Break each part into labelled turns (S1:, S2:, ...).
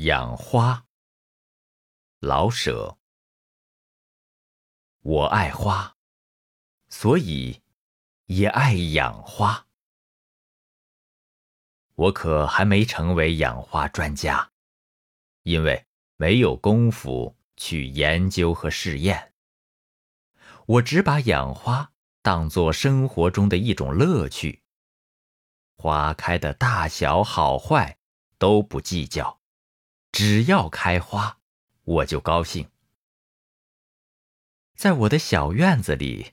S1: 养花，老舍。我爱花，所以也爱养花。我可还没成为养花专家，因为没有功夫去研究和试验。我只把养花当作生活中的一种乐趣。花开的大小好坏都不计较。只要开花，我就高兴。在我的小院子里，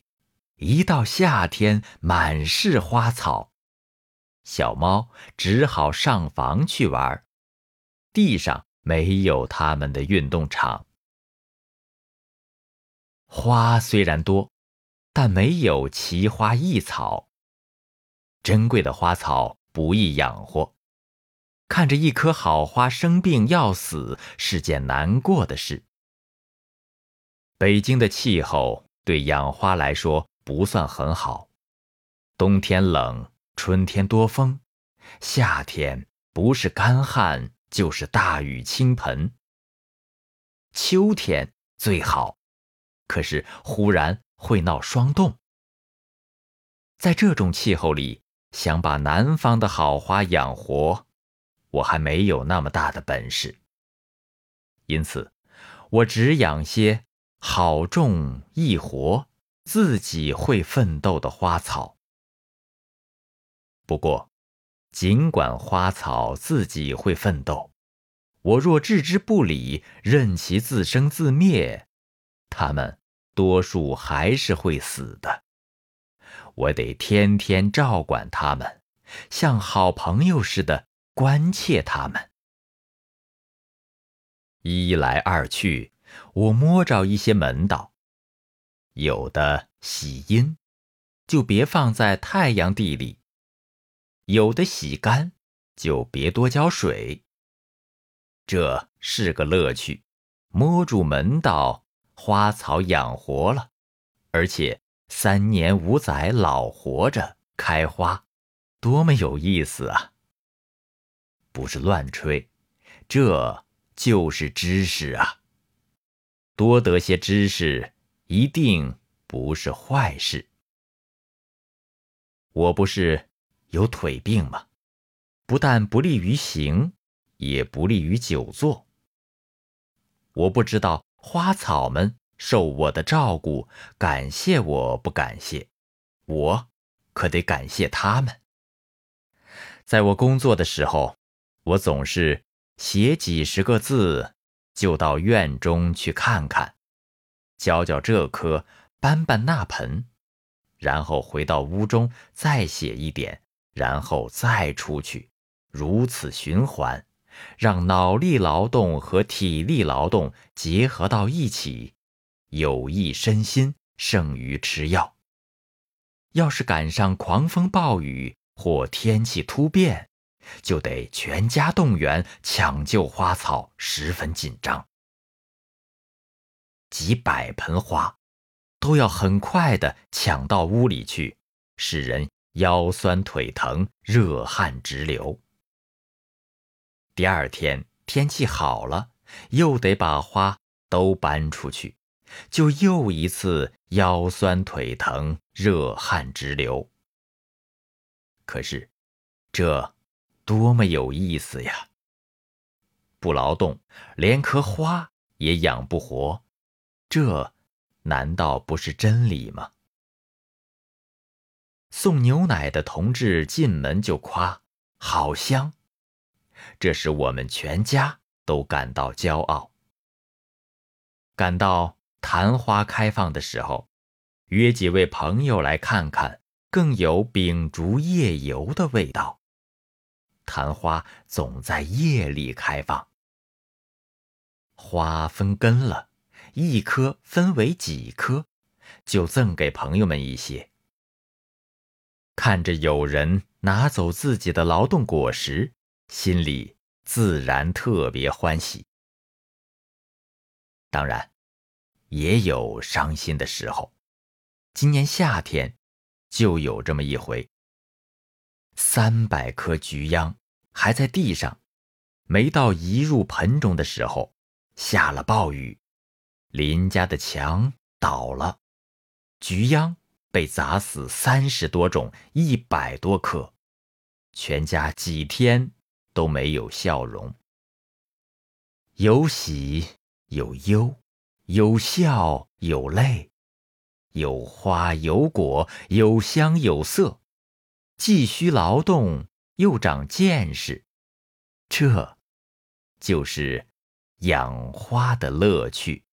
S1: 一到夏天满是花草，小猫只好上房去玩，地上没有它们的运动场。花虽然多，但没有奇花异草。珍贵的花草不易养活。看着一棵好花生病要死是件难过的事。北京的气候对养花来说不算很好，冬天冷，春天多风，夏天不是干旱就是大雨倾盆。秋天最好，可是忽然会闹霜冻。在这种气候里，想把南方的好花养活。我还没有那么大的本事，因此，我只养些好种易活、自己会奋斗的花草。不过，尽管花草自己会奋斗，我若置之不理，任其自生自灭，它们多数还是会死的。我得天天照管它们，像好朋友似的。关切他们，一来二去，我摸着一些门道。有的喜阴，就别放在太阳地里；有的喜干，就别多浇水。这是个乐趣，摸住门道，花草养活了，而且三年五载老活着开花，多么有意思啊！不是乱吹，这就是知识啊。多得些知识，一定不是坏事。我不是有腿病吗？不但不利于行，也不利于久坐。我不知道花草们受我的照顾，感谢我不感谢，我可得感谢他们。在我工作的时候。我总是写几十个字，就到院中去看看，浇浇这棵，搬搬那盆，然后回到屋中再写一点，然后再出去，如此循环，让脑力劳动和体力劳动结合到一起，有益身心胜于吃药。要是赶上狂风暴雨或天气突变，就得全家动员抢救花草，十分紧张。几百盆花，都要很快的抢到屋里去，使人腰酸腿疼、热汗直流。第二天天气好了，又得把花都搬出去，就又一次腰酸腿疼、热汗直流。可是，这。多么有意思呀！不劳动，连棵花也养不活，这难道不是真理吗？送牛奶的同志进门就夸：“好香！”这使我们全家都感到骄傲。赶到昙花开放的时候，约几位朋友来看看，更有秉烛夜游的味道。昙花总在夜里开放，花分根了，一颗分为几颗，就赠给朋友们一些。看着有人拿走自己的劳动果实，心里自然特别欢喜。当然，也有伤心的时候。今年夏天，就有这么一回。三百棵菊秧还在地上，没到移入盆中的时候，下了暴雨，邻家的墙倒了，菊秧被砸死三十多种，一百多棵，全家几天都没有笑容。有喜有忧，有笑有泪，有花有果，有香有色，既需劳动，又长见识，这。就是养花的乐趣。